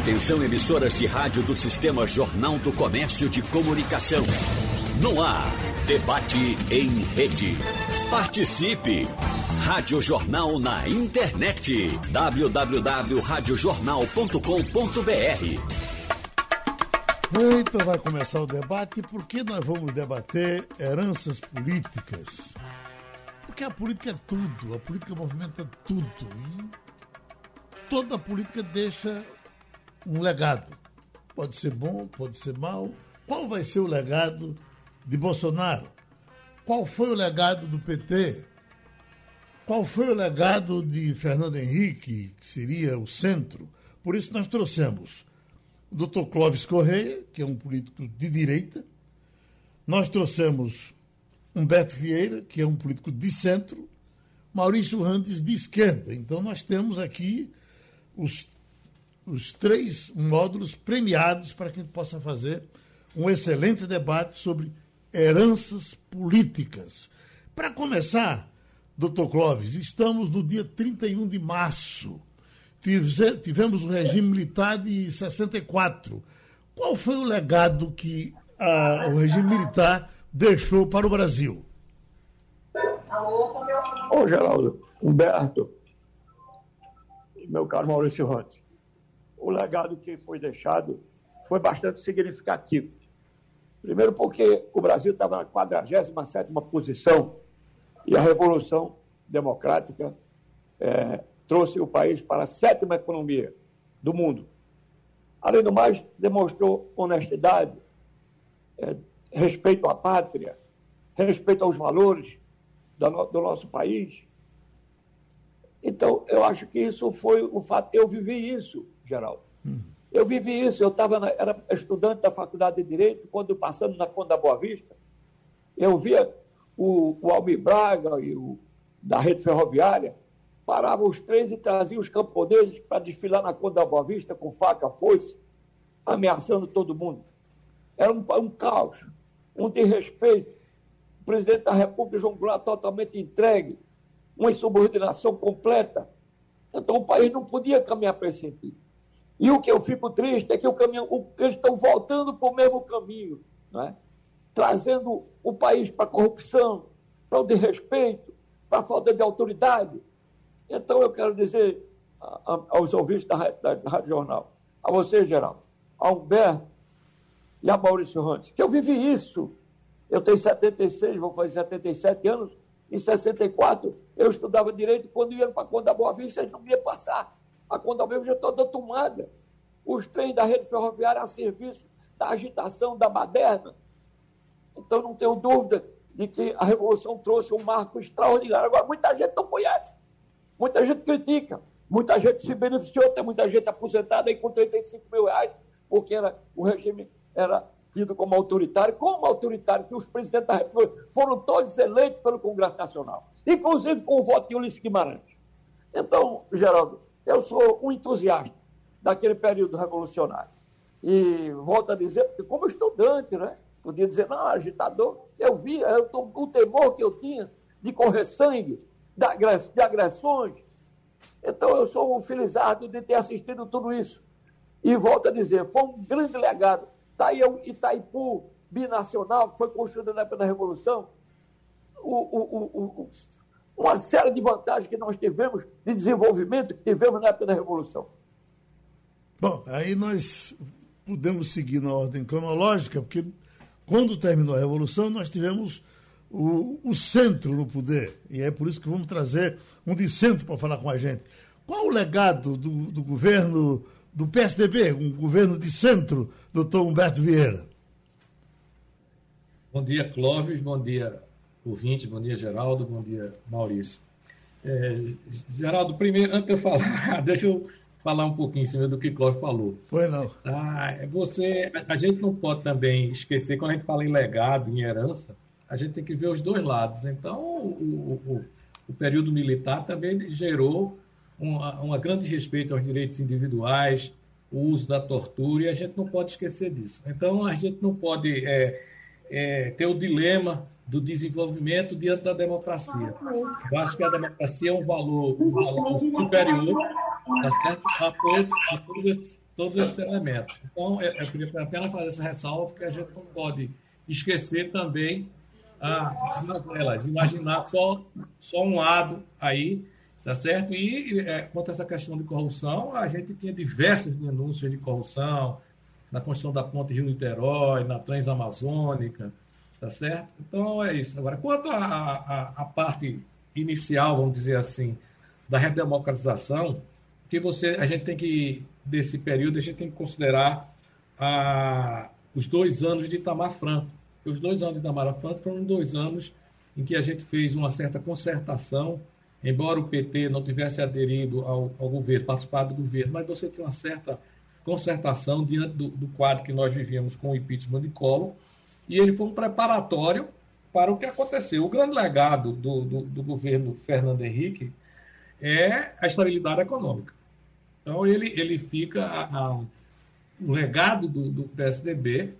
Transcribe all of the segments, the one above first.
Atenção emissoras de rádio do Sistema Jornal do Comércio de Comunicação. No ar, debate em rede. Participe! Rádio Jornal na internet. www.radiojornal.com.br Então vai começar o debate. Por que nós vamos debater heranças políticas? Porque a política é tudo, a política movimenta tudo. E toda política deixa um legado. Pode ser bom, pode ser mal. Qual vai ser o legado de Bolsonaro? Qual foi o legado do PT? Qual foi o legado de Fernando Henrique, que seria o centro? Por isso nós trouxemos o doutor Clóvis Correia, que é um político de direita. Nós trouxemos Humberto Vieira, que é um político de centro. Maurício Randes, de esquerda. Então nós temos aqui os os três módulos premiados para que a gente possa fazer um excelente debate sobre heranças políticas. Para começar, doutor Clóvis, estamos no dia 31 de março. Tivemos o regime militar de 64. Qual foi o legado que a, o regime militar deixou para o Brasil? Ô, Geraldo, Humberto, meu caro Maurício Rantes, o legado que foi deixado foi bastante significativo. Primeiro, porque o Brasil estava na 47 posição e a Revolução Democrática é, trouxe o país para a sétima economia do mundo. Além do mais, demonstrou honestidade, é, respeito à pátria, respeito aos valores do, do nosso país. Então, eu acho que isso foi o fato. Eu vivi isso Geraldo. Hum. Eu vivi isso, eu estava era estudante da Faculdade de Direito, quando passando na Conta da Boa Vista, eu via o, o Almir Braga e o da rede ferroviária, paravam os três e traziam os camponeses para desfilar na Conta da Boa Vista com faca, foice, ameaçando todo mundo. Era um, um caos, um desrespeito. O presidente da República, João Goulart, totalmente entregue, uma insubordinação completa. Então o país não podia caminhar para esse sentido. E o que eu fico triste é que o caminho, o, eles estão voltando para o mesmo caminho, é? trazendo o país para a corrupção, para o desrespeito, para a falta de autoridade. Então eu quero dizer a, a, aos ouvintes da, da, da Rádio Jornal, a você, Geraldo, a Humberto e a Maurício Rantes, que eu vivi isso. Eu tenho 76, vou fazer 77 anos. Em 64, eu estudava direito. Quando ia para a Conta Boa Vista, eles não ia passar a Condalmeiro já toda tomada. Os trens da rede ferroviária a serviço da agitação da baderna. Então, não tenho dúvida de que a Revolução trouxe um marco extraordinário. Agora, muita gente não conhece, muita gente critica, muita gente se beneficiou, tem muita gente aposentada aí com 35 mil reais, porque era, o regime era tido como autoritário. Como autoritário? Que os presidentes da República foram todos eleitos pelo Congresso Nacional, inclusive com o voto de Ulisses Guimarães. Então, Geraldo, eu sou um entusiasta daquele período revolucionário. E volto a dizer, porque como estudante, né? Podia dizer, não, agitador, eu via eu tô, o temor que eu tinha de correr sangue, de agressões. Então eu sou um felizardo de ter assistido tudo isso. E volto a dizer, foi um grande legado. Está aí o Itaipu binacional, que foi construído na época da Revolução. O, o, o, uma série de vantagens que nós tivemos de desenvolvimento que tivemos na época da Revolução. Bom, aí nós podemos seguir na ordem cronológica, porque quando terminou a Revolução, nós tivemos o, o centro no poder. E é por isso que vamos trazer um de centro para falar com a gente. Qual o legado do, do governo do PSDB, um governo de centro, doutor Humberto Vieira? Bom dia, Clóvis. Bom dia, ouvintes, bom dia, Geraldo, bom dia, Maurício. É, Geraldo, primeiro, antes de eu falar, deixa eu falar um pouquinho em cima do que Clóvis falou. Foi não. Ah, você, a, a gente não pode também esquecer, quando a gente fala em legado, em herança, a gente tem que ver os dois lados. Então, o, o, o período militar também gerou um uma grande respeito aos direitos individuais, o uso da tortura, e a gente não pode esquecer disso. Então, a gente não pode é, é, ter o dilema do desenvolvimento diante da democracia. Eu acho que a democracia é um valor, um valor superior tá certo? a, todos, a todas, todos esses elementos. Então, é, eu queria apenas fazer essa ressalva, porque a gente não pode esquecer também as novelas, imaginar só, só um lado aí, tá certo? E é, quanto a essa questão de corrupção, a gente tinha diversas denúncias de corrupção na construção da ponte Rio-Niterói, na Transamazônica, tá certo? Então, é isso. Agora, quanto à parte inicial, vamos dizer assim, da redemocratização, que você, a gente tem que, desse período, a gente tem que considerar a, os dois anos de Itamar Franco. Os dois anos de Itamar Franco foram dois anos em que a gente fez uma certa concertação, embora o PT não tivesse aderido ao, ao governo, participado do governo, mas você tinha uma certa concertação diante do, do quadro que nós vivíamos com o impeachment de Collor, e ele foi um preparatório para o que aconteceu. O grande legado do, do, do governo Fernando Henrique é a estabilidade econômica. Então, ele, ele fica. A, a, legado do, do, PSDB,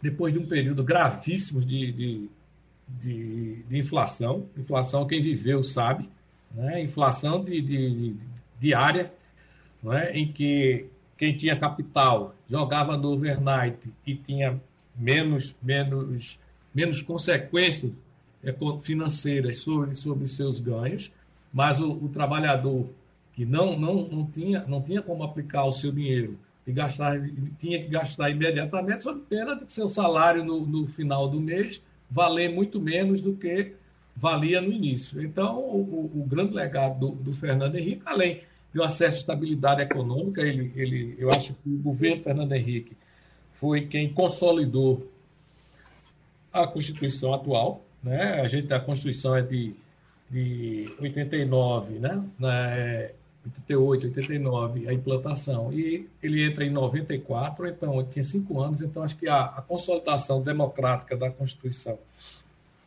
depois de um período gravíssimo de, de, de, de inflação, inflação quem viveu sabe, né? inflação de, de, diária, é? em que quem tinha capital jogava no overnight e tinha menos, menos, menos consequências financeiras sobre, sobre seus ganhos mas o, o trabalhador que não, não, não, tinha, não tinha como aplicar o seu dinheiro e gastar, tinha que gastar imediatamente, sob pena de que seu salário no, no final do mês valer muito menos do que valia no início. Então, o, o grande legado do, do, Fernando Henrique, além de um acesso à estabilidade econômica, ele, ele, eu acho que o governo Fernando Henrique foi quem consolidou a Constituição atual. Né? A, gente, a Constituição é de de 89, né? Na, 88, 89, a implantação. E ele entra em 94, então tinha cinco anos, então acho que a, a consolidação democrática da Constituição,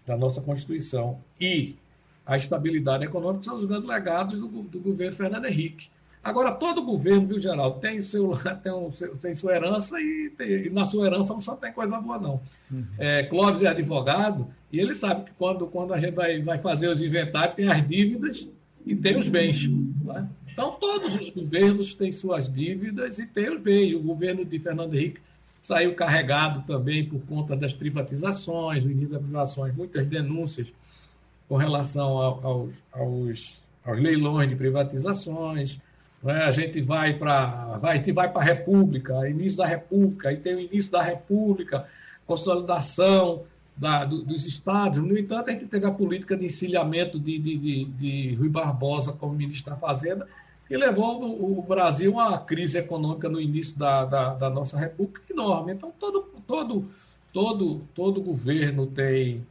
da nossa Constituição, e a estabilidade econômica são os grandes legados do, do governo Fernando Henrique. Agora, todo governo, viu, Geraldo, tem, seu, tem, um, tem sua herança e, tem, e, na sua herança não só tem coisa boa, não. Uhum. É, Clóvis é advogado e ele sabe que quando, quando a gente vai, vai fazer os inventários, tem as dívidas e tem os bens. Né? Então, todos os governos têm suas dívidas e têm os bens. O governo de Fernando Henrique saiu carregado também por conta das privatizações, o início das privatizações, muitas denúncias com relação aos, aos, aos leilões de privatizações, né? A gente vai para vai, vai a República, início da República, aí tem o início da República, consolidação da, do, dos estados. No entanto, a gente teve a política de encilhamento de, de, de, de Rui Barbosa como ministro da Fazenda, que levou o, o Brasil a uma crise econômica no início da, da, da, nossa República enorme. Então, todo, todo, todo, todo governo tem,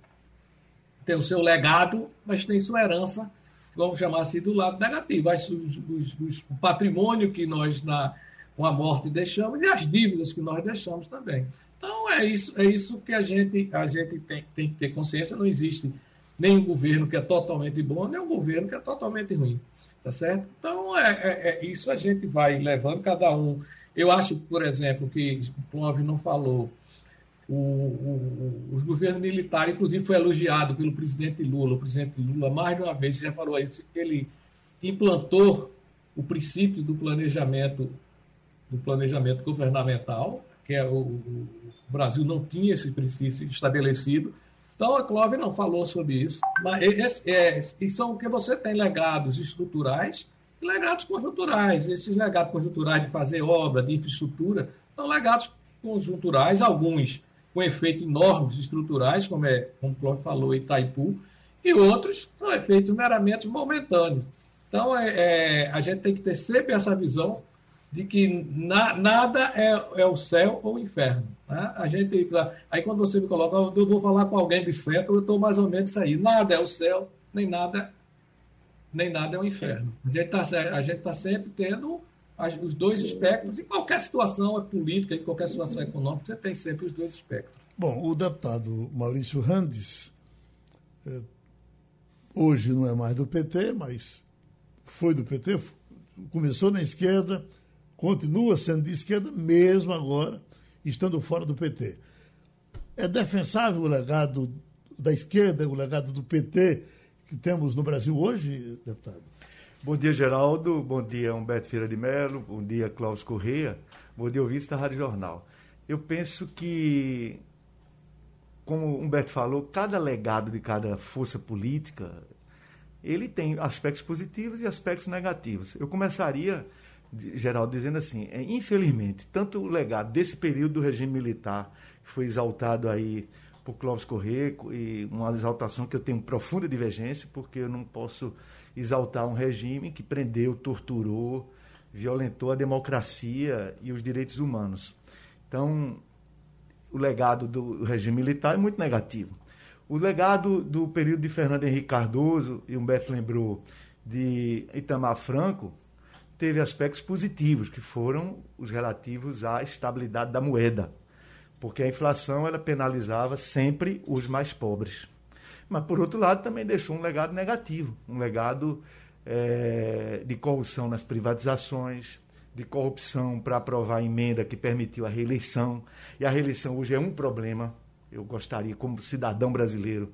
tem o seu legado, mas tem sua herança vamos chamar assim, do lado negativo. As, os, os, os, o patrimônio que nós, na, com a morte, deixamos e as dívidas que nós deixamos também. Então, é isso, é isso que a gente, a gente tem, tem que ter consciência. Não existe nenhum governo que é totalmente bom, nem um governo que é totalmente ruim. Tá certo? Então, é, é, é isso a gente vai levando cada um. Eu acho, por exemplo, que o Clóvis não falou, o, o, o, governo militar, inclusive, foi elogiado pelo presidente Lula. O presidente Lula, mais de uma vez, já falou isso, ele implantou o princípio do planejamento, do planejamento governamental, que é o, o Brasil não tinha esse princípio estabelecido. Então, a Clóvis não falou sobre isso, mas é, é, são que você tem legados estruturais e legados conjunturais. Esses legados conjunturais de fazer obra, de infraestrutura, são legados conjunturais, alguns com efeitos enormes estruturais, como, é, como o Cláudio falou, Itaipu, e outros com efeitos meramente momentâneos. Então, é, é, a gente tem que ter sempre essa visão de que na, nada é, é, o céu ou o inferno. Né? A gente, aí quando você me coloca, eu vou falar com alguém de centro, eu estou mais ou menos aí. Nada é o céu, nem nada, nem nada é o inferno. A gente está tá sempre tendo os dois espectros. Em qualquer situação política, em qualquer situação econômica, você tem sempre os dois espectros. Bom, o deputado Maurício Randes, é, hoje não é mais do PT, mas foi do PT, começou na esquerda, continua sendo de esquerda, mesmo agora estando fora do PT. É defensável o legado da esquerda, o legado do PT que temos no Brasil hoje, deputado? Bom dia, Geraldo. Bom dia, Humberto Feira de Mello. Bom dia, Cláudio Correia. Bom dia, ouvintes da Rádio Jornal. Eu penso que, como Humberto falou, cada legado de cada força política, ele tem aspectos positivos e aspectos negativos. Eu começaria, Geraldo, dizendo assim, é, infelizmente, tanto o legado desse período do regime militar, que foi exaltado aí por Clóvis Corrêa, e uma exaltação que eu tenho profunda divergência, porque eu não posso exaltar um regime que prendeu, torturou, violentou a democracia e os direitos humanos. Então, o legado do regime militar é muito negativo. O legado do período de Fernando Henrique Cardoso, e Humberto lembrou, de Itamar Franco, teve aspectos positivos, que foram os relativos à estabilidade da moeda, porque a inflação ela penalizava sempre os mais pobres. Mas, por outro lado, também deixou um legado negativo, um legado é, de corrupção nas privatizações, de corrupção para aprovar a emenda que permitiu a reeleição. E a reeleição hoje é um problema. Eu gostaria, como cidadão brasileiro,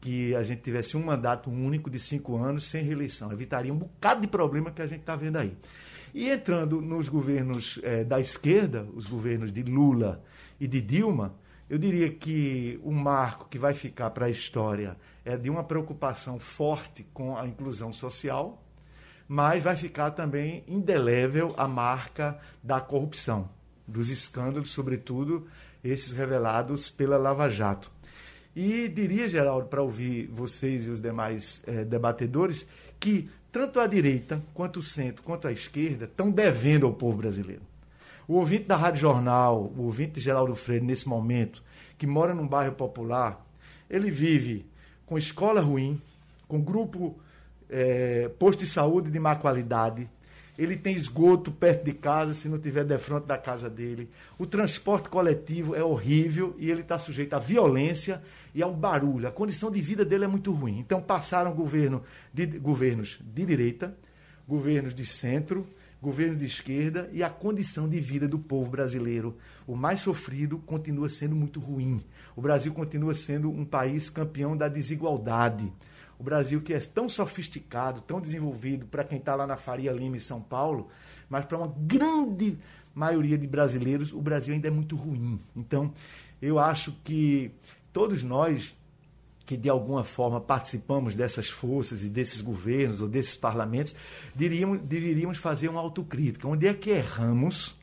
que a gente tivesse um mandato único de cinco anos sem reeleição. Evitaria um bocado de problema que a gente está vendo aí. E entrando nos governos é, da esquerda, os governos de Lula e de Dilma, eu diria que o marco que vai ficar para a história é de uma preocupação forte com a inclusão social, mas vai ficar também indelével a marca da corrupção, dos escândalos, sobretudo esses revelados pela Lava Jato. E diria, Geraldo, para ouvir vocês e os demais eh, debatedores, que tanto a direita, quanto o centro, quanto a esquerda estão devendo ao povo brasileiro. O ouvinte da Rádio Jornal, o ouvinte de Geraldo Freire, nesse momento, que mora num bairro popular, ele vive com escola ruim, com grupo é, posto de saúde de má qualidade, ele tem esgoto perto de casa, se não tiver de frente da casa dele. O transporte coletivo é horrível e ele está sujeito à violência e ao barulho. A condição de vida dele é muito ruim. Então passaram governo de, governos de direita, governos de centro, governo de esquerda e a condição de vida do povo brasileiro, o mais sofrido, continua sendo muito ruim. O Brasil continua sendo um país campeão da desigualdade. O Brasil que é tão sofisticado, tão desenvolvido para quem está lá na Faria Lima em São Paulo, mas para uma grande maioria de brasileiros, o Brasil ainda é muito ruim. Então, eu acho que todos nós que de alguma forma participamos dessas forças e desses governos ou desses parlamentos, diríamos, deveríamos fazer uma autocrítica. Onde é que erramos?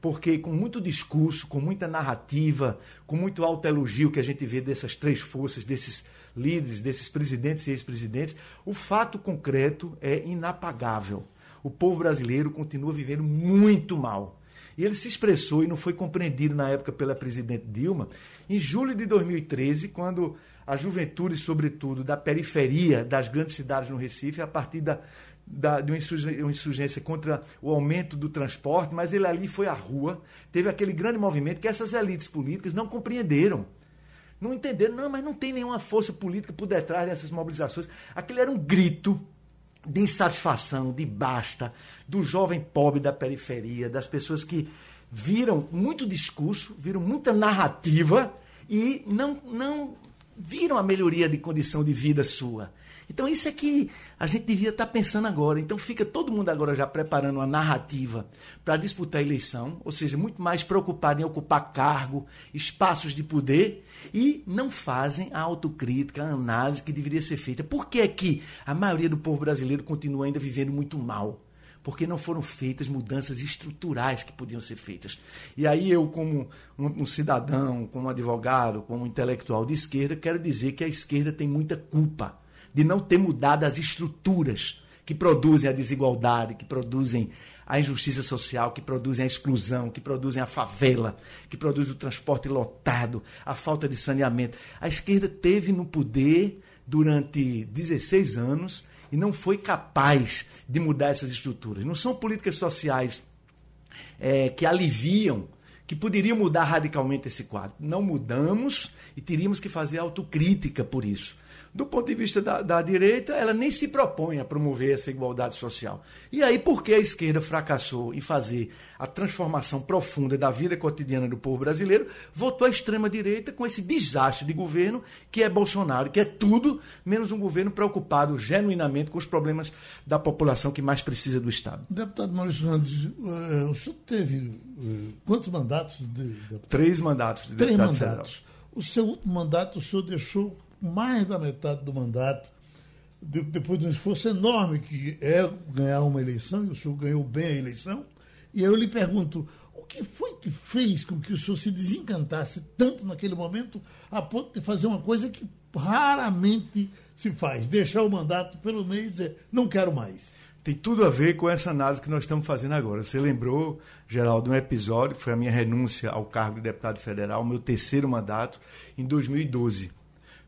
Porque com muito discurso, com muita narrativa, com muito autoelogio que a gente vê dessas três forças, desses líderes, desses presidentes e ex-presidentes, o fato concreto é inapagável. O povo brasileiro continua vivendo muito mal. E ele se expressou e não foi compreendido na época pela presidente Dilma, em julho de 2013, quando a juventude, sobretudo, da periferia das grandes cidades no Recife, a partir da, da, de uma insurgência contra o aumento do transporte, mas ele ali foi à rua, teve aquele grande movimento que essas elites políticas não compreenderam. Não entenderam, não, mas não tem nenhuma força política por detrás dessas mobilizações. Aquele era um grito de insatisfação, de basta, do jovem pobre da periferia, das pessoas que viram muito discurso, viram muita narrativa e não, não viram a melhoria de condição de vida sua. Então isso é que a gente devia estar pensando agora. Então fica todo mundo agora já preparando uma narrativa para disputar a eleição, ou seja, muito mais preocupado em ocupar cargo, espaços de poder e não fazem a autocrítica, a análise que deveria ser feita. Por que é que a maioria do povo brasileiro continua ainda vivendo muito mal? Porque não foram feitas mudanças estruturais que podiam ser feitas. E aí eu, como um, um, cidadão, como advogado, como intelectual de esquerda, quero dizer que a esquerda tem muita culpa de não ter mudado as estruturas que produzem a desigualdade, que produzem a injustiça social, que produzem a exclusão, que produzem a favela, que produzem o transporte lotado, a falta de saneamento. A esquerda teve no poder durante 16 anos e não foi capaz de mudar essas estruturas. Não são políticas sociais é, que aliviam, que poderiam mudar radicalmente esse quadro. Não mudamos e teríamos que fazer autocrítica por isso. Do ponto de vista da, da, direita, ela nem se propõe a promover essa igualdade social. E aí, por que a esquerda fracassou em fazer a transformação profunda da vida cotidiana do povo brasileiro, votou a extrema-direita com esse desastre de governo que é Bolsonaro, que é tudo menos um governo preocupado genuinamente com os problemas da população que mais precisa do Estado. Deputado Maurício Randes, uh, o senhor teve uh, quantos mandatos? De, de... Três mandatos de Três deputado mandatos. Federal. O seu último mandato, o senhor deixou mais da metade do mandato, depois de um esforço enorme que é ganhar uma eleição, e o senhor ganhou bem a eleição. E aí eu lhe pergunto, o que foi que fez com que o senhor se desencantasse tanto naquele momento, a ponto de fazer uma coisa que raramente se faz, deixar o mandato pelo meio e dizer, não quero mais? Tem tudo a ver com essa análise que nós estamos fazendo agora. Você lembrou, Geraldo, um episódio que foi a minha renúncia ao cargo de deputado federal, meu terceiro mandato, em 2012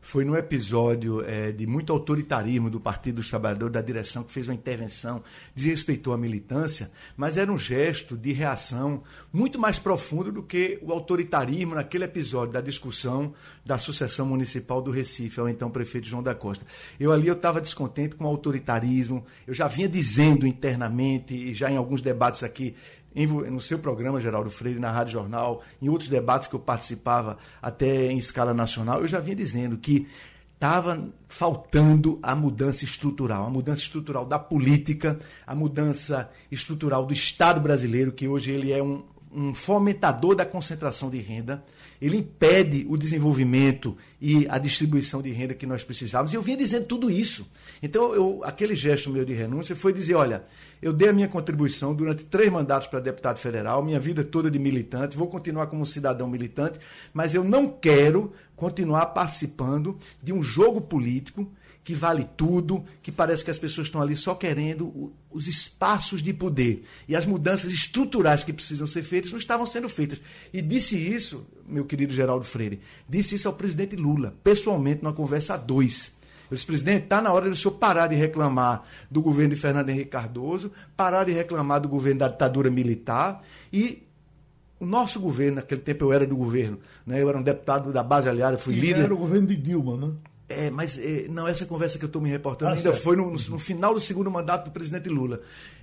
foi num episódio é, de muito autoritarismo do Partido dos Trabalhadores, da direção, que fez uma intervenção, desrespeitou a militância, mas era um gesto de reação muito mais profundo do que o autoritarismo naquele episódio da discussão da sucessão municipal do Recife, ao então prefeito João da Costa. Eu ali eu estava descontente com o autoritarismo, eu já vinha dizendo internamente, e já em alguns debates aqui, no seu programa, Geraldo Freire, na Rádio Jornal, em outros debates que eu participava até em escala nacional, eu já vinha dizendo que estava faltando a mudança estrutural, a mudança estrutural da política, a mudança estrutural do Estado brasileiro, que hoje ele é um, um fomentador da concentração de renda, ele impede o desenvolvimento e a distribuição de renda que nós precisávamos. E eu vinha dizendo tudo isso. Então, eu, aquele gesto meu de renúncia foi dizer: olha, eu dei a minha contribuição durante três mandatos para deputado federal, minha vida toda de militante, vou continuar como cidadão militante, mas eu não quero continuar participando de um jogo político que vale tudo, que parece que as pessoas estão ali só querendo os espaços de poder. E as mudanças estruturais que precisam ser feitas não estavam sendo feitas. E disse isso, meu querido Geraldo Freire, disse isso ao presidente Lula, pessoalmente, numa conversa a dois. Eu disse, presidente, está na hora do senhor parar de reclamar do governo de Fernando Henrique Cardoso, parar de reclamar do governo da ditadura militar e o nosso governo, naquele tempo eu era do governo, né? eu era um deputado da base aliada, fui e líder. era o governo de Dilma, né? É, mas é, não, essa conversa que eu estou me reportando ah, ainda certo. foi no, no, final do segundo mandato do presidente Lula.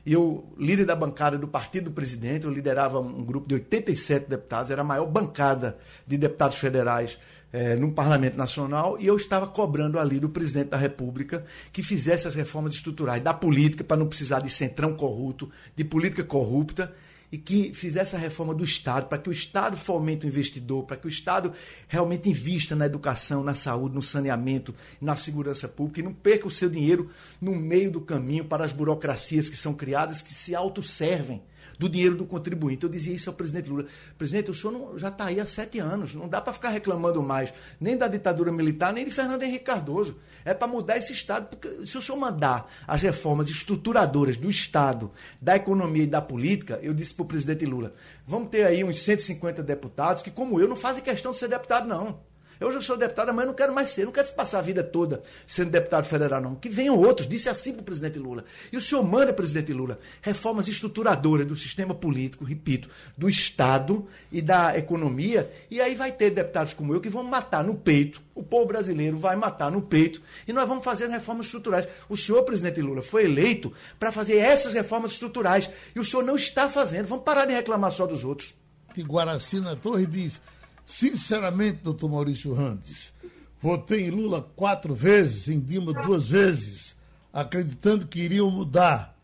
E eu, líder da bancada do partido do presidente, eu liderava um grupo de 87 deputados, era a maior bancada de deputados federais é, no Parlamento Nacional, e eu estava cobrando ali do presidente da República que fizesse as reformas estruturais da política para não precisar de centrão corrupto, de política corrupta e que fizesse a reforma do Estado, para que o Estado fomente o investidor, para que o Estado realmente invista na educação, na saúde, no saneamento, na segurança pública e não perca o seu dinheiro no meio do caminho para as burocracias que são criadas, que se autosservem do dinheiro do contribuinte. Eu dizia isso ao presidente Lula. Presidente, o senhor não, já está aí há sete anos. Não dá para ficar reclamando mais nem da ditadura militar, nem de Fernando Henrique Cardoso. É para mudar esse Estado. Porque se o senhor mandar as reformas estruturadoras do Estado, da economia e da política, eu disse para o presidente Lula, vamos ter aí uns 150 deputados que, como eu, não fazem questão de ser deputado, não. Eu já sou deputado, mas não quero mais ser. Não quero passar a vida toda sendo deputado federal, não. Que venham outros. Disse assim para o presidente Lula. E o senhor manda, presidente Lula, reformas estruturadoras do sistema político, repito, do Estado e da economia. E aí vai ter deputados como eu que vão matar no peito. O povo brasileiro vai matar no peito. E nós vamos fazer reformas estruturais. O senhor, presidente Lula, foi eleito para fazer essas reformas estruturais. E o senhor não está fazendo. Vamos parar de reclamar só dos outros. Guaracina Torre diz Sinceramente, doutor Maurício Rantes, votei em Lula quatro vezes, em Dilma duas vezes, acreditando que iriam mudar.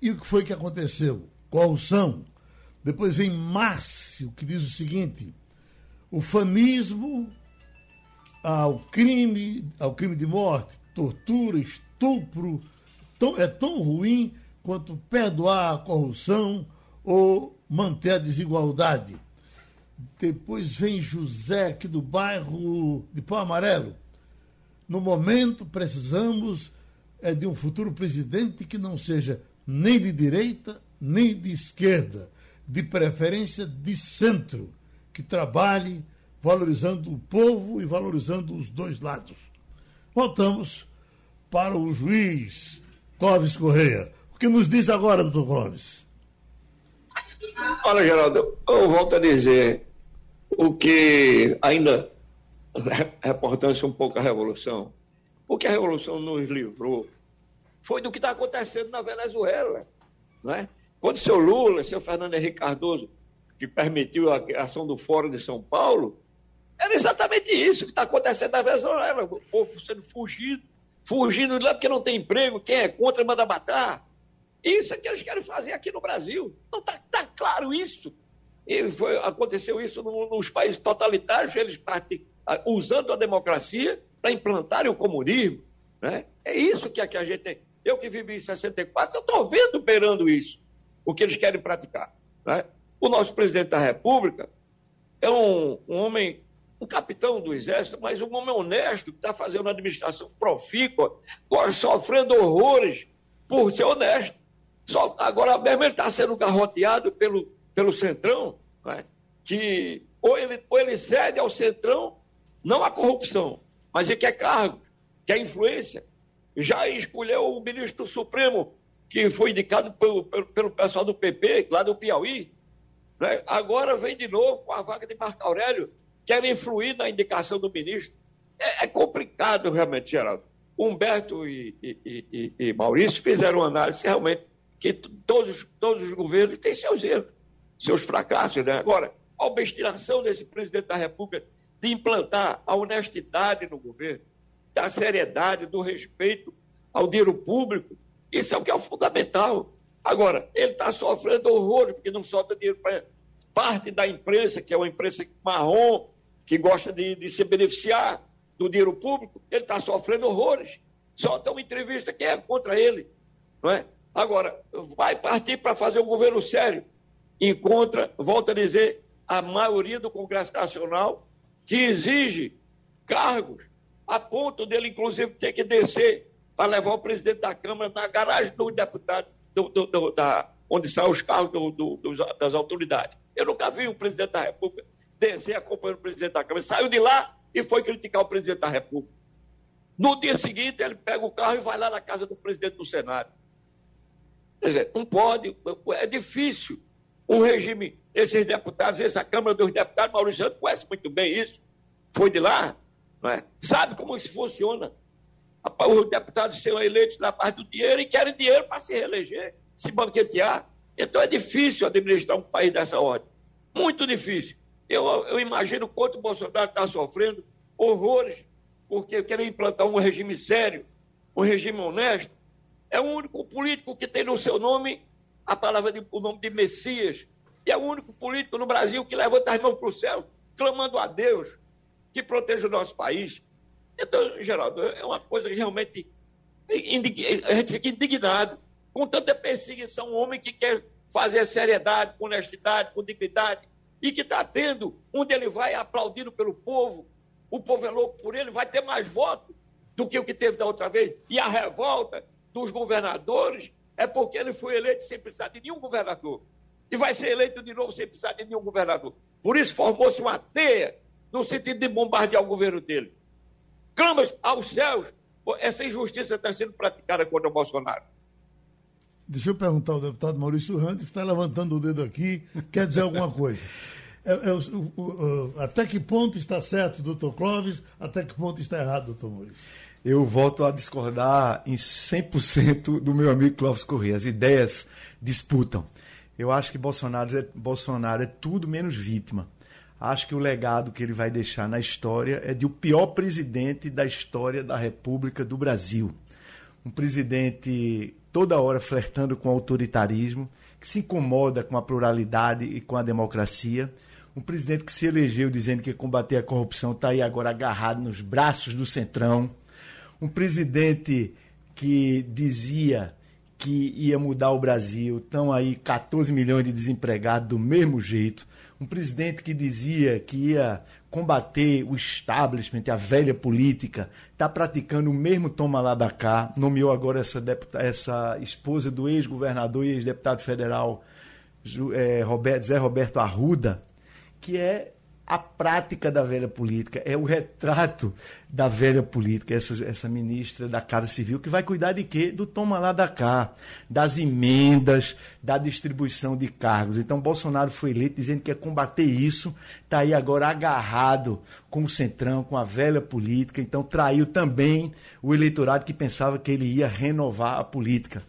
E o que foi que aconteceu? Corrupção. Depois vem Márcio, que diz o seguinte: o fanismo ao crime, ao crime de morte, tortura, estupro, tão, é tão ruim quanto perdoar a corrupção ou manter a desigualdade. Depois vem José, aqui do bairro de Pau Amarelo. No momento, precisamos é, de um futuro presidente que não seja nem de direita, nem de esquerda, de preferência de centro, que trabalhe valorizando o povo e valorizando os dois lados. Voltamos para o juiz Clóvis Correia. O que nos diz agora, doutor Clóvis? Olha, Geraldo, eu volto a dizer o que ainda reportando-se um pouco a revolução, O que a Revolução nos livrou foi do que está acontecendo na Venezuela. Não é? Quando seu Lula, seu Fernando Henrique Cardoso, que permitiu a criação do Fórum de São Paulo, era exatamente isso que está acontecendo na Venezuela. O povo sendo fugido, fugindo de lá porque não tem emprego, quem é contra manda matar. Isso é que eles querem fazer aqui no Brasil. Não está tá claro isso. E foi, aconteceu isso nos países totalitários, eles partem usando a democracia para implantarem o comunismo. Né? É isso que, que a gente tem. Eu que vivi em 64, eu estou vendo beirando isso, o que eles querem praticar. Né? O nosso presidente da República é um, um homem, um capitão do Exército, mas um homem honesto, que está fazendo uma administração profícua, sofrendo horrores por ser honesto. Só, agora mesmo ele está sendo garroteado pelo, pelo Centrão, né? que ou ele, ou ele cede ao Centrão, não a corrupção, mas ele quer cargo, quer influência. Já escolheu o ministro Supremo, que foi indicado pelo, pelo, pelo pessoal do PP, lá do Piauí. Né? Agora vem de novo com a vaga de Marco Aurélio, quer influir na indicação do ministro. É, é complicado, realmente, Geraldo. Humberto e, e, e, e Maurício fizeram uma análise realmente que todos, todos os governos têm seus erros, seus fracassos. Né? Agora, a obstinação desse presidente da República de implantar a honestidade no governo, da seriedade, do respeito ao dinheiro público, isso é o que é o fundamental. Agora, ele está sofrendo horrores, porque não solta dinheiro para parte da imprensa, que é uma imprensa marrom, que gosta de, de se beneficiar do dinheiro público, ele está sofrendo horrores. Solta uma entrevista que é contra ele. Não é? Agora, vai partir para fazer um governo sério. Encontra, volta a dizer, a maioria do Congresso Nacional que exige cargos, a ponto dele, inclusive, ter que descer para levar o presidente da Câmara na garagem do deputado, do, do, do, da, onde saem os carros das autoridades. Eu nunca vi um presidente da República descer acompanhando o presidente da Câmara. Saiu de lá e foi criticar o presidente da República. No dia seguinte, ele pega o carro e vai lá na casa do presidente do Senado. Quer dizer, não pode, é difícil um regime, esses deputados, essa Câmara dos Deputados, Maurício Santos conhece muito bem isso, foi de lá, é? sabe como isso funciona. Os deputados são eleitos na parte do dinheiro e querem dinheiro para se reeleger, se banquetear. Então é difícil administrar um país dessa ordem. Muito difícil. Eu, eu imagino quanto o Bolsonaro está sofrendo horrores, porque querem implantar um regime sério, um regime honesto, é o único político que tem no seu nome a palavra de, o nome de Messias. E é o único político no Brasil que levanta as mãos para o céu, clamando a Deus que proteja o nosso país. Então, Geraldo, é uma coisa que realmente a gente fica indignado com tanta perseguição. Um homem que quer fazer seriedade, com honestidade, com dignidade, e que está tendo, onde ele vai aplaudido pelo povo, o povo é louco por ele, vai ter mais votos do que o que teve da outra vez. E a revolta dos governadores é porque ele foi eleito sem precisar de nenhum governador. E vai ser eleito de novo sem precisar de nenhum governador. Por isso formou-se uma teia no sentido de bombardear o governo dele. Clamas aos céus, essa injustiça está sendo praticada contra o Bolsonaro. Deixa eu perguntar ao deputado Maurício Rantes, que está levantando o dedo aqui, quer dizer alguma coisa. É, é, até que ponto está certo, doutor Clóvis? Até que ponto está errado, doutor Maurício? Eu volto a discordar em 100% do meu amigo Clóvis Corrêa. As ideias disputam. Eu acho que Bolsonaro é, Bolsonaro é tudo menos vítima. Acho que o legado que ele vai deixar na história é de o pior presidente da história da República do Brasil. Um presidente toda hora flertando com o autoritarismo, que se incomoda com a pluralidade e com a democracia. Um presidente que se elegeu dizendo que combater a corrupção está aí agora agarrado nos braços do Centrão um presidente que dizia que ia mudar o Brasil, estão aí 14 milhões de desempregados do mesmo jeito. Um presidente que dizia que ia combater o establishment, a velha política, está praticando o mesmo toma lá da cá, nomeou agora essa, essa esposa do ex-governador e ex-deputado federal é, Roberto, Zé Roberto Arruda, que é a prática da velha política, é o retrato da velha política, essa, essa ministra da Casa Civil, que vai cuidar de quê? Do toma lá da cá, das emendas, da distribuição de cargos. Então, Bolsonaro foi eleito dizendo que ia combater isso, está aí agora agarrado com o Centrão, com a velha política, então traiu também o eleitorado que pensava que ele ia renovar a política.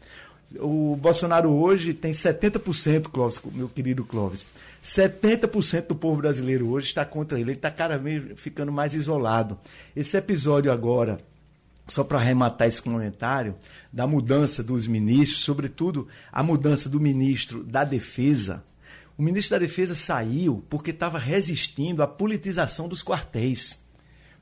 O Bolsonaro hoje tem 70%, Clóvis, meu querido Clóvis, 70% do povo brasileiro hoje está contra ele. Ele está cada vez ficando mais isolado. Esse episódio agora, só para arrematar esse comentário, da mudança dos ministros, sobretudo a mudança do ministro da Defesa. O ministro da Defesa saiu porque estava resistindo à politização dos quartéis.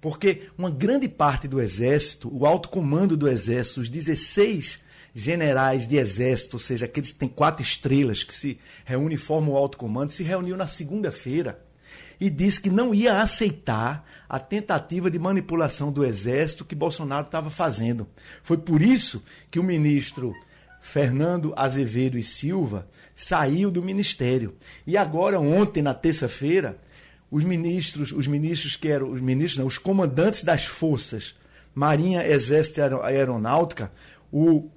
Porque uma grande parte do Exército, o alto comando do Exército, os 16 generais de exército, ou seja, aqueles que têm quatro estrelas, que se reúnem e formam o alto comando, se reuniu na segunda-feira e disse que não ia aceitar a tentativa de manipulação do exército que Bolsonaro estava fazendo. Foi por isso que o ministro Fernando Azevedo e Silva saiu do ministério. E agora, ontem, na terça-feira, os ministros, os ministros que eram os ministros, não, os comandantes das forças, Marinha, Exército e Aeronáutica, o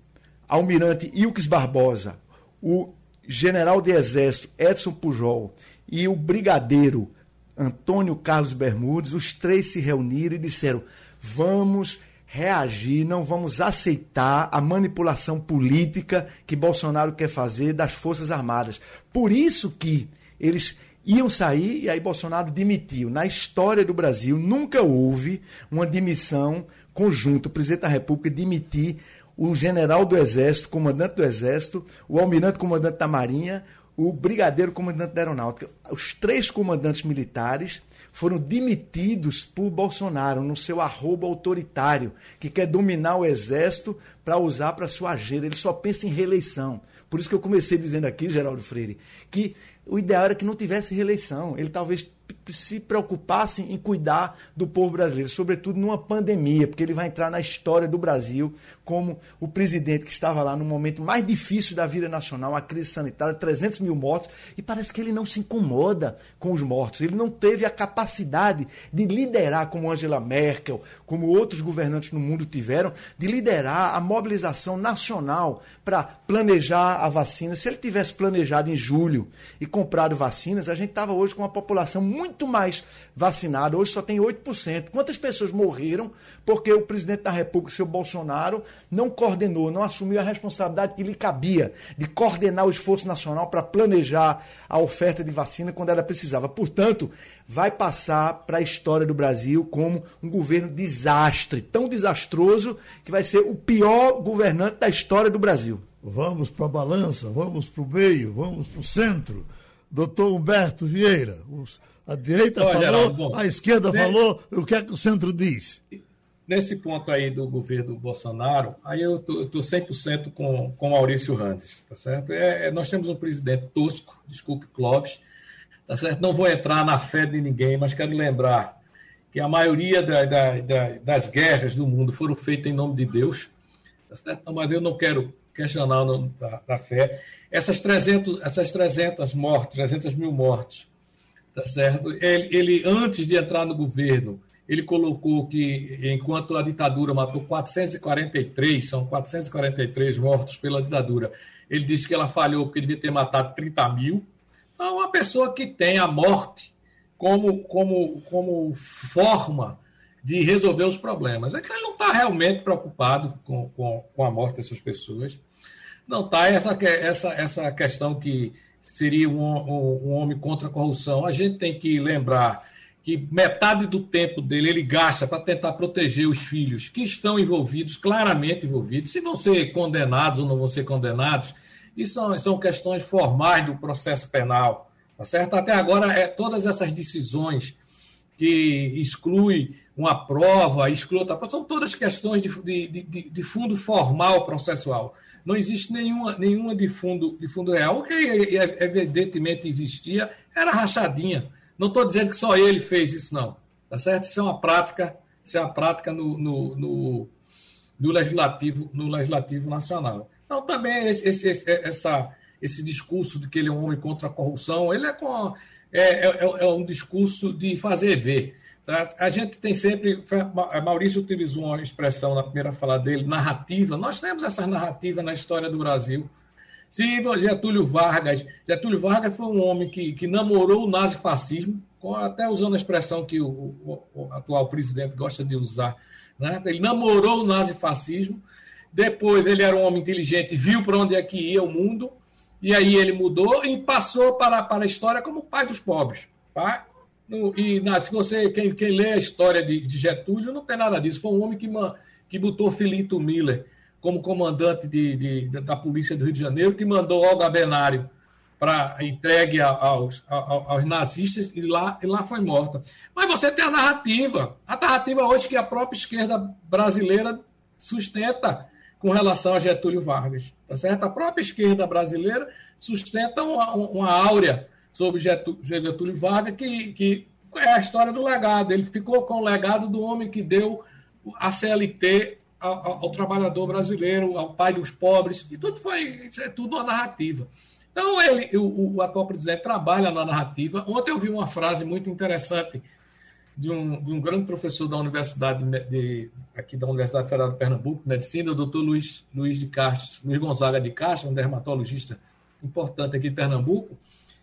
Almirante Ilques Barbosa, o general de exército Edson Pujol e o brigadeiro Antônio Carlos Bermudes, os três se reuniram e disseram: vamos reagir, não vamos aceitar a manipulação política que Bolsonaro quer fazer das Forças Armadas. Por isso que eles iam sair e aí Bolsonaro demitiu. Na história do Brasil nunca houve uma demissão conjunta, o presidente da República demitir o general do Exército, comandante do Exército, o almirante comandante da Marinha, o brigadeiro comandante da Aeronáutica. Os três comandantes militares foram demitidos por Bolsonaro no seu arrobo autoritário, que quer dominar o Exército para usar para sua agenda. Ele só pensa em reeleição. Por isso que eu comecei dizendo aqui, Geraldo Freire, que o ideal era que não tivesse reeleição. Ele talvez se preocupasse em cuidar do povo brasileiro, sobretudo numa pandemia, porque ele vai entrar na história do Brasil como o presidente que estava lá no momento mais difícil da vida nacional, a crise sanitária, 300 mil mortos, e parece que ele não se incomoda com os mortos. Ele não teve a capacidade de liderar, como Angela Merkel, como outros governantes no mundo tiveram, de liderar a mobilização nacional para planejar a vacina. Se ele tivesse planejado em julho e comprado vacinas, a gente estava hoje com uma população muito mais vacinada. Hoje só tem 8%. Quantas pessoas morreram porque o presidente da República, seu Bolsonaro, não coordenou, não assumiu a responsabilidade que lhe cabia de coordenar o esforço nacional para planejar a oferta de vacina quando ela precisava. Portanto, vai passar para a história do Brasil como um governo desastre, tão desastroso que vai ser o pior governante da história do Brasil. Vamos para a balança, vamos para o meio, vamos para o centro. Doutor Humberto Vieira, os, a direita Olha, falou, Geraldo, a esquerda né? falou, o que é que o centro diz? Nesse ponto aí do governo Bolsonaro, aí eu estou 100% com, com Maurício Randes, tá certo? É, é, nós temos um presidente tosco, desculpe, Clóvis, tá certo? Não vou entrar na fé de ninguém, mas quero lembrar que a maioria da, da, da, das guerras do mundo foram feitas em nome de Deus, tá certo? Mas eu não quero questionar o nome da, da fé. Essas 300, essas 300 mortes, 300 mil mortes, tá certo? Ele, ele, antes de entrar no governo, ele colocou que, enquanto a ditadura matou 443, são 443 mortos pela ditadura, ele disse que ela falhou porque devia ter matado 30 mil. Então, uma pessoa que tem a morte como, como, como forma de resolver os problemas. É que ele não está realmente preocupado com, com, com a morte dessas pessoas. Não está essa, essa, essa questão que seria um, um, um homem contra a corrupção. A gente tem que lembrar que metade do tempo dele ele gasta para tentar proteger os filhos que estão envolvidos, claramente envolvidos, se vão ser condenados ou não vão ser condenados, isso são, são questões formais do processo penal, tá certo? Até agora, é, todas essas decisões que exclui uma prova, exclui outra prova, são todas questões de, de, de, de fundo formal processual não existe nenhuma, nenhuma de, fundo, de fundo real. O que evidentemente existia era rachadinha. Não estou dizendo que só ele fez isso, não. Tá certo? Isso é uma prática, isso é uma prática no, no, no, no legislativo, no legislativo nacional. Então, também esse, esse, essa, esse discurso de que ele é um homem contra a corrupção, ele é com. É, é, é um discurso de fazer ver. Tá? A gente tem sempre. Maurício utilizou uma expressão na primeira fala dele, narrativa. Nós temos essa narrativa na história do Brasil. Se Getúlio Vargas. Getúlio Vargas foi um homem que, que namorou o nazifascismo, até usando a expressão que o, o, o atual presidente gosta de usar. Né? Ele namorou o nazifascismo. Depois ele era um homem inteligente, viu para onde é que ia o mundo, e aí ele mudou e passou para, para a história como pai dos pobres. Tá? E se você, quem, quem lê a história de, de, Getúlio, não tem nada disso. Foi um homem que, que botou Filito Miller como comandante de, de, da Polícia do Rio de Janeiro, que mandou Olga Benário para entregue aos, aos, aos, nazistas e lá, e lá foi morta. Mas você tem a narrativa. A narrativa hoje que a própria esquerda brasileira sustenta com relação a Getúlio Vargas. Tá certo? A própria esquerda brasileira sustenta uma, uma áurea sobre Getúlio, Vargas, que, que é a história do legado. Ele ficou com o legado do homem que deu a CLT ao, ao, trabalhador brasileiro, ao pai dos pobres, e tudo foi, é tudo uma narrativa. Então, ele, o, o atual presidente trabalha na narrativa. Ontem eu vi uma frase muito interessante de um, de um grande professor da Universidade de, aqui da Universidade Federal de Pernambuco, Medicina, o doutor Luiz, Luiz de Castro, Luiz Gonzaga de Castro, um dermatologista importante aqui de Pernambuco.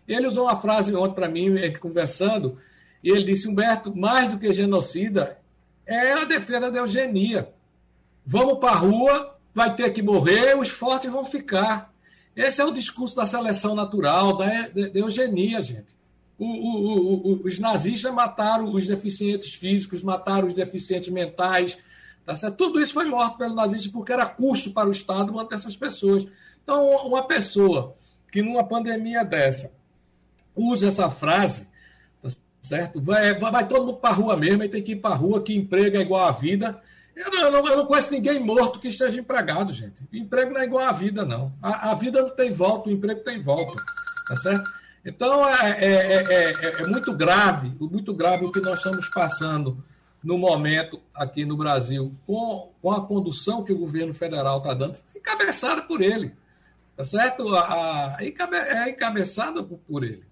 Ele usou uma frase ontem para mim, conversando, e ele disse: Humberto, mais do que genocida, é a defesa da eugenia. Vamos para a rua, vai ter que morrer, os fortes vão ficar. Esse é o discurso da seleção natural, da, da eugenia, gente. O, o, o, os nazistas mataram os deficientes físicos, mataram os deficientes mentais. Tá certo? Tudo isso foi morto pelo nazismo porque era custo para o Estado manter essas pessoas. Então, uma pessoa que numa pandemia dessa usa essa frase, tá certo? Vai, vai, vai todo mundo para a rua mesmo, e tem que ir para a rua, que emprego é igual à vida. Eu não, eu não, eu, não, conheço ninguém morto que esteja empregado, gente. Emprego não é igual à vida, não. A, a vida não tem volta, o emprego tem volta. Tá certo? Então, é, é, é, é, muito grave, muito grave o que nós estamos passando no momento aqui no Brasil, com, com a condução que o governo federal está dando, encabeçada por ele. Tá certo? A, a, é encabeçada por ele.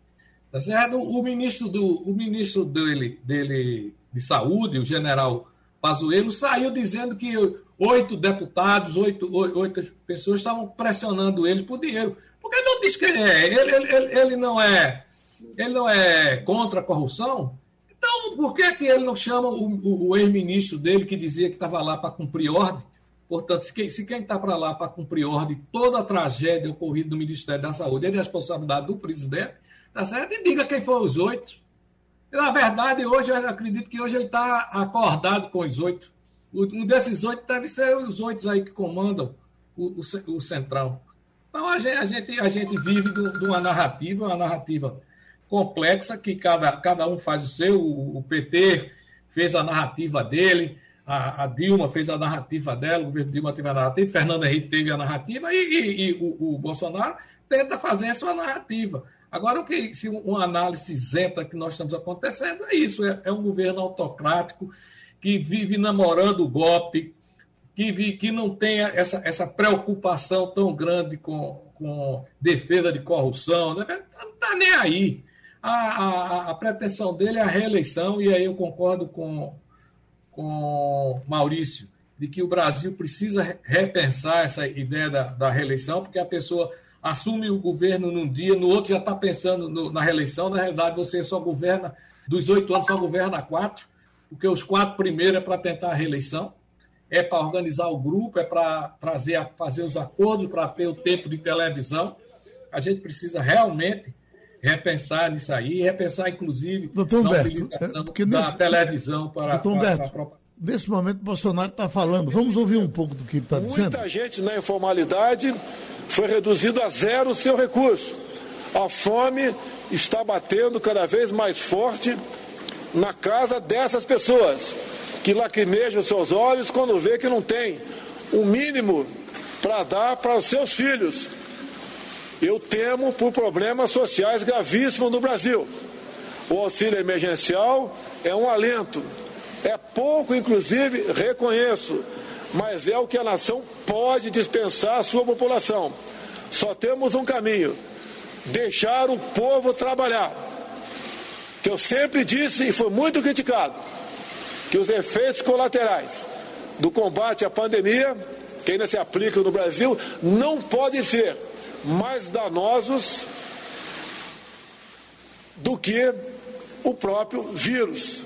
Tá certo? O ministro, do, o ministro dele, dele de saúde, o general Pazuello saiu dizendo que oito deputados, oito, oito pessoas estavam pressionando eles por dinheiro. Por que não diz quem é? Ele, ele, ele, não é ele não é contra a corrupção? Então, por que, que ele não chama o, o, o ex-ministro dele, que dizia que estava lá para cumprir ordem? Portanto, se quem está para lá para cumprir ordem, toda a tragédia ocorrida no Ministério da Saúde é de responsabilidade do presidente, tá certo? E diga quem foram os oito. Na verdade, hoje, eu acredito que hoje ele está acordado com os oito. Um desses oito deve ser os oito aí que comandam o, o, o Centrão. Então, a gente, a gente, a gente vive de uma narrativa, uma narrativa complexa, que cada, cada um faz o seu. O, PT fez a narrativa dele, a, a, Dilma fez a narrativa dela, o governo Dilma teve a narrativa, Fernando Henrique teve a narrativa, e, e, e o, o Bolsonaro tenta fazer a sua narrativa. Agora, o que se uma análise isenta que nós estamos acontecendo é isso: é, é um governo autocrático que vive namorando o golpe, que, que não tem essa, essa preocupação tão grande com, com defesa de corrupção, né? não está nem aí. A, a, a, pretensão dele é a reeleição, e aí eu concordo com, com Maurício, de que o Brasil precisa repensar essa ideia da, da reeleição, porque a pessoa assume o governo num dia, no outro já está pensando no, na reeleição. Na realidade, você só governa, dos oito anos, só governa quatro, porque os quatro primeiros é para tentar a reeleição, é para organizar o grupo, é para trazer, fazer os acordos, para ter o tempo de televisão. A gente precisa realmente repensar nisso aí, repensar, inclusive, Doutor Humberto, é, da nesse, televisão para, Doutor Humberto, para, para... Nesse momento, Bolsonaro está falando. Vamos ouvir um pouco do que ele está dizendo? Muita gente na informalidade foi reduzido a zero o seu recurso. A fome está batendo cada vez mais forte na casa dessas pessoas que lacrimejam seus olhos quando vê que não tem o mínimo para dar para os seus filhos. Eu temo por problemas sociais gravíssimos no Brasil. O auxílio emergencial é um alento. É pouco, inclusive, reconheço, mas é o que a nação pode dispensar à sua população. Só temos um caminho: deixar o povo trabalhar. que eu sempre disse e foi muito criticado, que os efeitos colaterais do combate à pandemia, que ainda se aplicam no Brasil, não podem ser mais danosos do que o próprio vírus.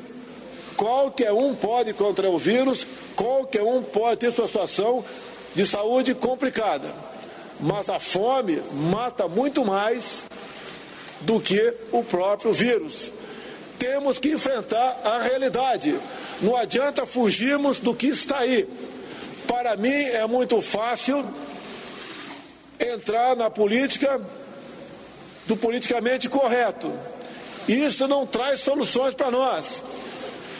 Qualquer um pode contrair o vírus, qualquer um pode ter sua situação de saúde complicada. Mas a fome mata muito mais do que o próprio vírus. Temos que enfrentar a realidade. Não adianta fugirmos do que está aí. Para mim é muito fácil entrar na política do politicamente correto. Isso não traz soluções para nós.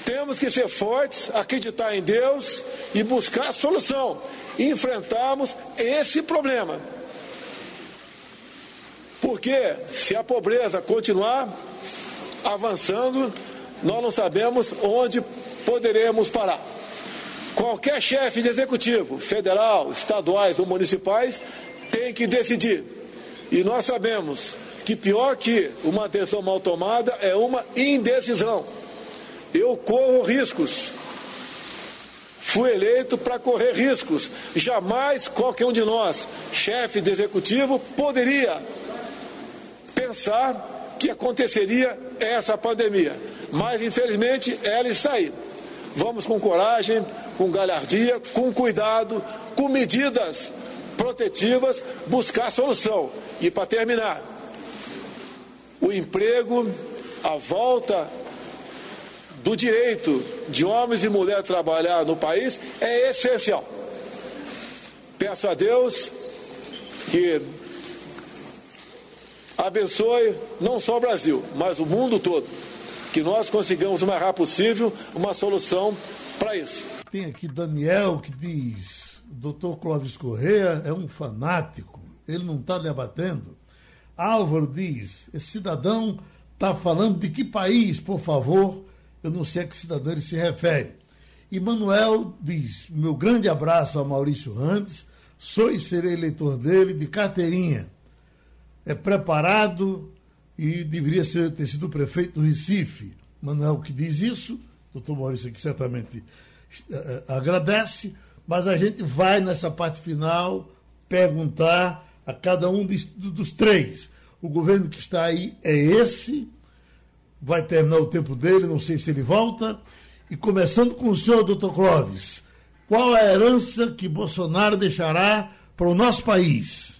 Temos que ser fortes, acreditar em Deus e buscar solução. Enfrentarmos esse problema. Porque se a pobreza continuar avançando, nós não sabemos onde poderemos parar. Qualquer chefe de executivo, federal, estaduais ou municipais, tem que decidir. E nós sabemos que pior que uma atenção mal tomada é uma indecisão. Eu corro riscos. Fui eleito para correr riscos. Jamais qualquer um de nós, chefe de executivo, poderia pensar que aconteceria essa pandemia. Mas, infelizmente, ela está aí. Vamos com coragem, com galhardia, com cuidado, com medidas protetivas, buscar solução. E para terminar, o emprego, a volta do direito de homens e mulheres trabalhar no país é essencial. Peço a Deus que abençoe não só o Brasil, mas o mundo todo. Que nós consigamos o mais rápido possível uma solução para isso. Tem aqui Daniel que diz: doutor Clóvis Correia é um fanático, ele não está debatendo. Álvaro diz: esse cidadão está falando de que país, por favor? Eu não sei a que cidadão ele se refere. E Manuel diz: meu grande abraço a Maurício Randes, sou e serei eleitor dele de carteirinha é preparado e deveria ser, ter sido prefeito do Recife. Manuel que diz isso, doutor Maurício aqui certamente uh, agradece, mas a gente vai nessa parte final perguntar a cada um de, dos três. O governo que está aí é esse, vai terminar o tempo dele, não sei se ele volta. E começando com o senhor, doutor Clóvis, qual a herança que Bolsonaro deixará para o nosso país?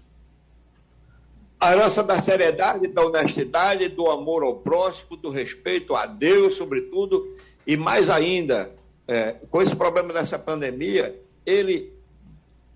A herança da seriedade, da honestidade, do amor ao próximo, do respeito a Deus, sobretudo, e mais ainda, é, com esse problema dessa pandemia, ele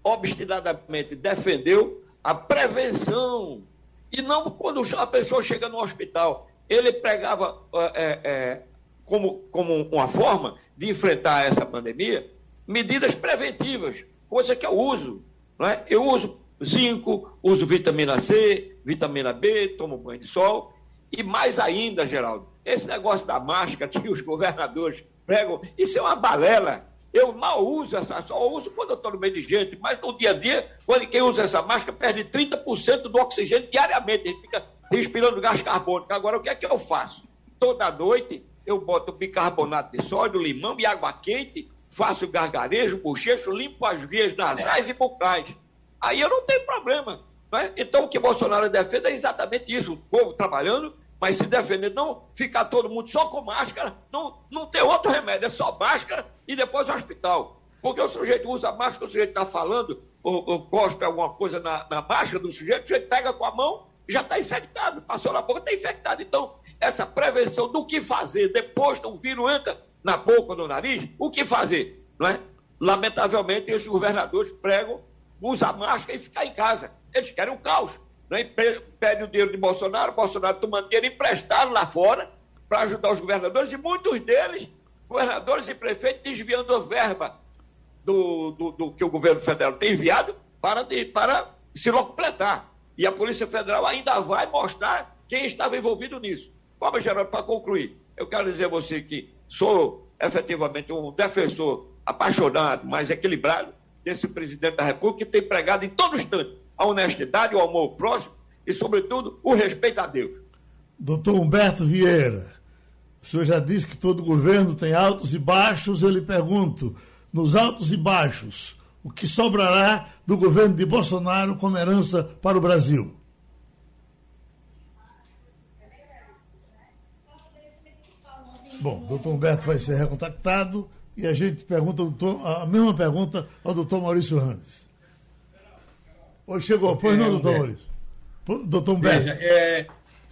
obstinadamente defendeu a prevenção. E não quando a pessoa chega no hospital. Ele pregava é, é, como, como uma forma de enfrentar essa pandemia medidas preventivas, coisa que eu uso. Não é? Eu uso zinco, uso vitamina C, vitamina B, tomo banho de sol. E mais ainda, Geraldo, esse negócio da máscara que os governadores pregam, isso é uma balela. Eu mal uso essa, só uso quando eu estou no meio de gente, mas no dia a dia, quando quem usa essa máscara perde 30% do oxigênio diariamente, ele fica respirando gás carbônico. Agora, o que é que eu faço? Toda noite eu boto bicarbonato de sódio, limão e água quente, faço gargarejo, bochecho, limpo as vias nasais e bucais. Aí eu não tenho problema. Né? Então o que Bolsonaro defende é exatamente isso: o povo trabalhando, mas se defender, não ficar todo mundo só com máscara, não, não tem outro remédio, é só máscara e depois hospital. Porque o sujeito usa máscara, o sujeito está falando, ou, ou cospe alguma coisa na, na máscara do sujeito, o sujeito pega com a mão já está infectado, passou na boca, está infectado. Então, essa prevenção do que fazer depois que o vírus entra na boca no nariz, o que fazer? Não é? Lamentavelmente, esses governadores pregam usar máscara e ficar em casa. Eles querem o caos. Né? Pede o dinheiro de Bolsonaro, Bolsonaro tomando dinheiro emprestado lá fora para ajudar os governadores, e muitos deles, governadores e prefeitos, desviando a verba do, do, do que o governo federal tem enviado para, de, para se completar. E a Polícia Federal ainda vai mostrar quem estava envolvido nisso. Forma geral, para concluir, eu quero dizer a você que sou efetivamente um defensor apaixonado, mas equilibrado desse presidente da República que tem pregado em todo instante a honestidade, o amor próximo e, sobretudo, o respeito a Deus. Doutor Humberto Vieira, O senhor já disse que todo governo tem altos e baixos. Eu lhe pergunto, nos altos e baixos, o que sobrará do governo de Bolsonaro como herança para o Brasil? Bom, doutor Humberto vai ser recontactado e a gente pergunta a mesma pergunta ao doutor Maurício Randes. Oi, chegou. Pois não, doutor Maurício? Doutor Humberto. Veja, é,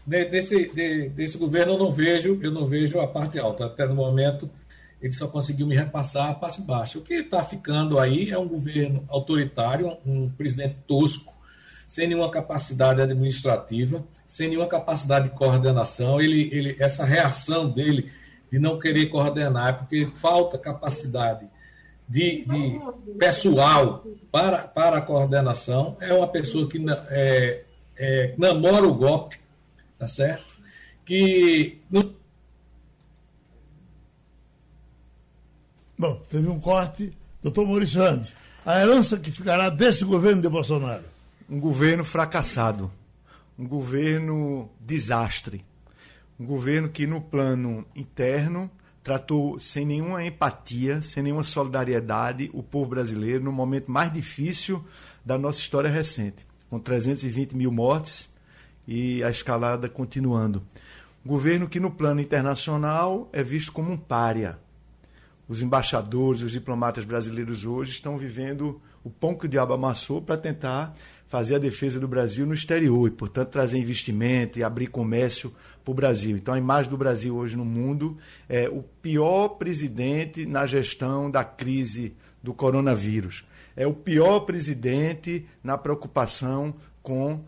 desse, de, desse governo eu não vejo, eu não vejo a parte alta. Até no momento ele só conseguiu me repassar a parte baixa. O que está ficando aí é um governo autoritário, um presidente tosco, sem nenhuma capacidade administrativa, sem nenhuma capacidade de coordenação. Ele, ele, essa reação dele de não querer coordenar, porque falta capacidade de, de pessoal para, para a coordenação. É uma pessoa que é, é, namora o golpe, tá certo? Que. Bom, teve um corte. Doutor Maurício Andes, a herança que ficará desse governo de Bolsonaro? Um governo fracassado, um governo desastre, um governo que no plano interno tratou sem nenhuma empatia, sem nenhuma solidariedade o povo brasileiro no momento mais difícil da nossa história recente, com 320 mil mortes e a escalada continuando. Um governo que no plano internacional é visto como um pária. Os embaixadores, os diplomatas brasileiros hoje estão vivendo o pão que o diabo amassou para tentar fazer a defesa do Brasil no exterior e, portanto, trazer investimento e abrir comércio para o Brasil. Então, a imagem do Brasil hoje no mundo é o pior presidente na gestão da crise do coronavírus. É o pior presidente na preocupação com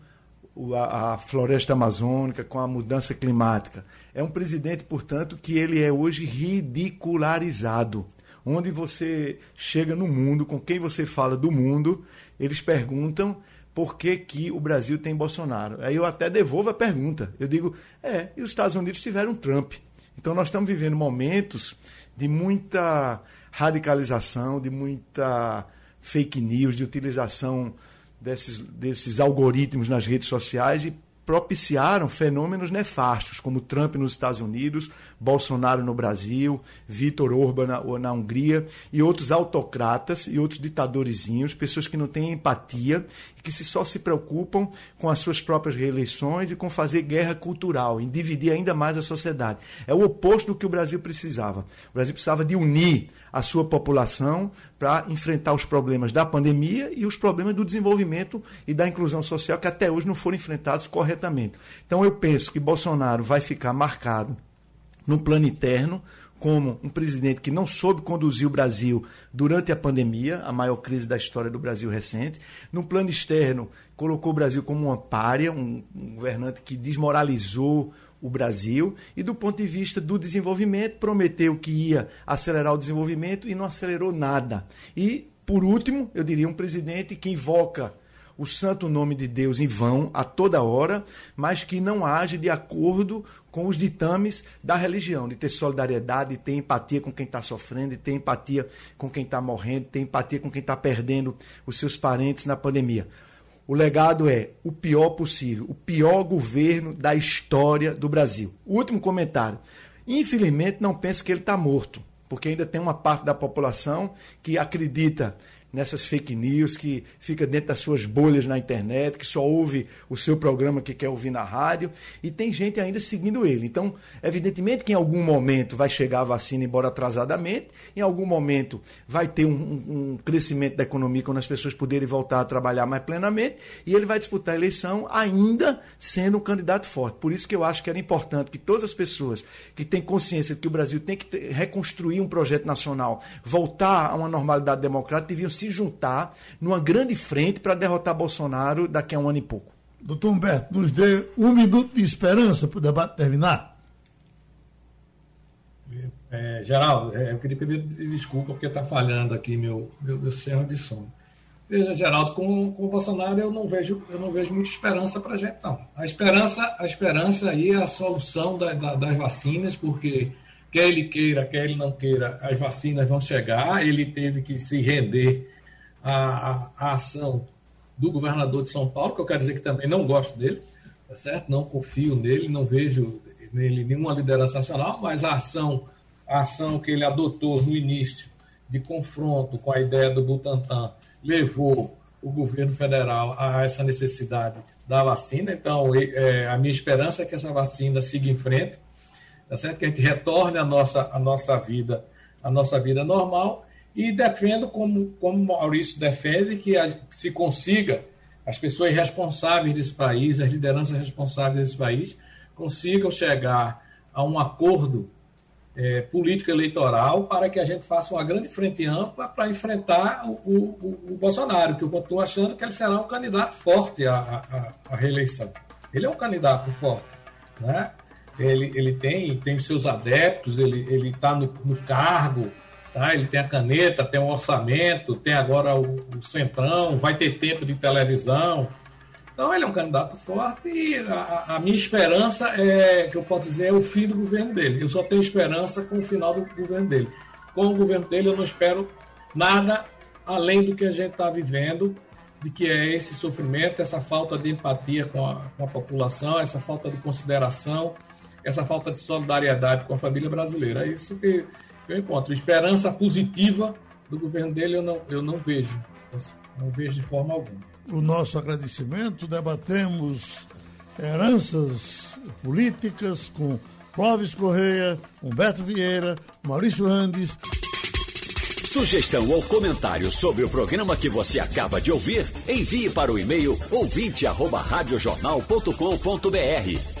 a, floresta amazônica, com a mudança climática. É um presidente, portanto, que ele é hoje ridicularizado onde você chega no mundo, com quem você fala do mundo, eles perguntam por que, que o Brasil tem Bolsonaro. Aí eu até devolvo a pergunta. Eu digo, é, e os Estados Unidos tiveram Trump. Então nós estamos vivendo momentos de muita radicalização, de muita fake news, de utilização desses, desses algoritmos nas redes sociais e propiciaram fenômenos nefastos, como Trump nos Estados Unidos, Bolsonaro no Brasil, Vítor Orban na, na Hungria e outros autocratas e outros ditadorzinhos, pessoas que não têm empatia e que se só se preocupam com as suas próprias reeleições e com fazer guerra cultural, em dividir ainda mais a sociedade. É o oposto do que o Brasil precisava. O Brasil precisava de unir a sua população para enfrentar os problemas da pandemia e os problemas do desenvolvimento e da inclusão social que até hoje não foram enfrentados corretamente. Então eu penso que Bolsonaro vai ficar marcado no plano interno como um presidente que não soube conduzir o Brasil durante a pandemia, a maior crise da história do Brasil recente. No plano externo, colocou o Brasil como uma párea, um, um governante que desmoralizou o Brasil e do ponto de vista do desenvolvimento prometeu que ia acelerar o desenvolvimento e não acelerou nada. E por último, eu diria um presidente que invoca o santo nome de Deus em vão a toda hora, mas que não age de acordo com os ditames da religião, de ter solidariedade, de ter empatia com quem está sofrendo, de ter empatia com quem está morrendo, de ter empatia com quem está perdendo os seus parentes na pandemia. O legado é o pior possível, o pior governo da história do Brasil. Último comentário. Infelizmente, não pense que ele está morto, porque ainda tem uma parte da população que acredita nessas fake news, que fica dentro das suas bolhas na internet, que só ouve o seu programa que quer ouvir na rádio, e tem gente ainda seguindo ele. Então, evidentemente que em algum momento vai chegar a vacina, embora atrasadamente, em algum momento vai ter um, um crescimento da economia quando as pessoas puderem voltar a trabalhar mais plenamente, e ele vai disputar a eleição ainda sendo um candidato forte. Por isso que eu acho que era importante que todas as pessoas que têm consciência de que o Brasil tem que ter, reconstruir um projeto nacional, voltar a uma normalidade democrática, deviam se juntar numa grande frente para derrotar Bolsonaro daqui a um ano e pouco. Doutor Humberto, nos dê um minuto de esperança para o debate terminar. É, Geraldo, é, eu queria pedir desculpa porque está falhando aqui meu, meu, meu de som. Veja, Geraldo, com, com o Bolsonaro eu não vejo, eu não vejo muita esperança para a gente, não. A esperança, a esperança aí é a solução da, da, das vacinas, porque quer ele queira, quer ele não queira, as vacinas vão chegar. Ele teve que se render à, à, à ação do governador de São Paulo, que eu quero dizer que também não gosto dele, tá certo? Não confio nele, não vejo nele nenhuma liderança nacional, mas a ação, a ação que ele adotou no início de confronto com a ideia do Butantan levou o governo federal a essa necessidade da vacina. Então, é, a minha esperança é que essa vacina siga em frente, tá certo? que a gente retorne a nossa, a nossa vida a nossa vida normal e defendo, como, como Maurício defende, que a, se consiga as pessoas responsáveis desse país, as lideranças responsáveis desse país, consigam chegar a um acordo é, político-eleitoral para que a gente faça uma grande frente ampla para enfrentar o, o, o, Bolsonaro, que eu continuo achando que ele será um candidato forte à, à, à reeleição. Ele é um candidato forte. Né? Ele, ele tem, tem seus adeptos, ele está no, no cargo, tá? ele tem a caneta, tem o orçamento, tem agora o, o centrão, vai ter tempo de televisão. Então ele é um candidato forte e a, a, minha esperança é, que eu posso dizer, é o fim do governo dele. Eu só tenho esperança com o final do governo dele. Com o governo dele eu não espero nada além do que a gente está vivendo, de que é esse sofrimento, essa falta de empatia com a, com a população, essa falta de consideração, essa falta de solidariedade com a família brasileira. É isso que eu encontro. Esperança positiva do governo dele eu não, eu não vejo. Não vejo de forma alguma o nosso agradecimento. Debatemos heranças políticas com Clóvis Correia, Humberto Vieira, Maurício Andes. Sugestão ou comentário sobre o programa que você acaba de ouvir, envie para o e-mail ouvinte@radiojornal.com.br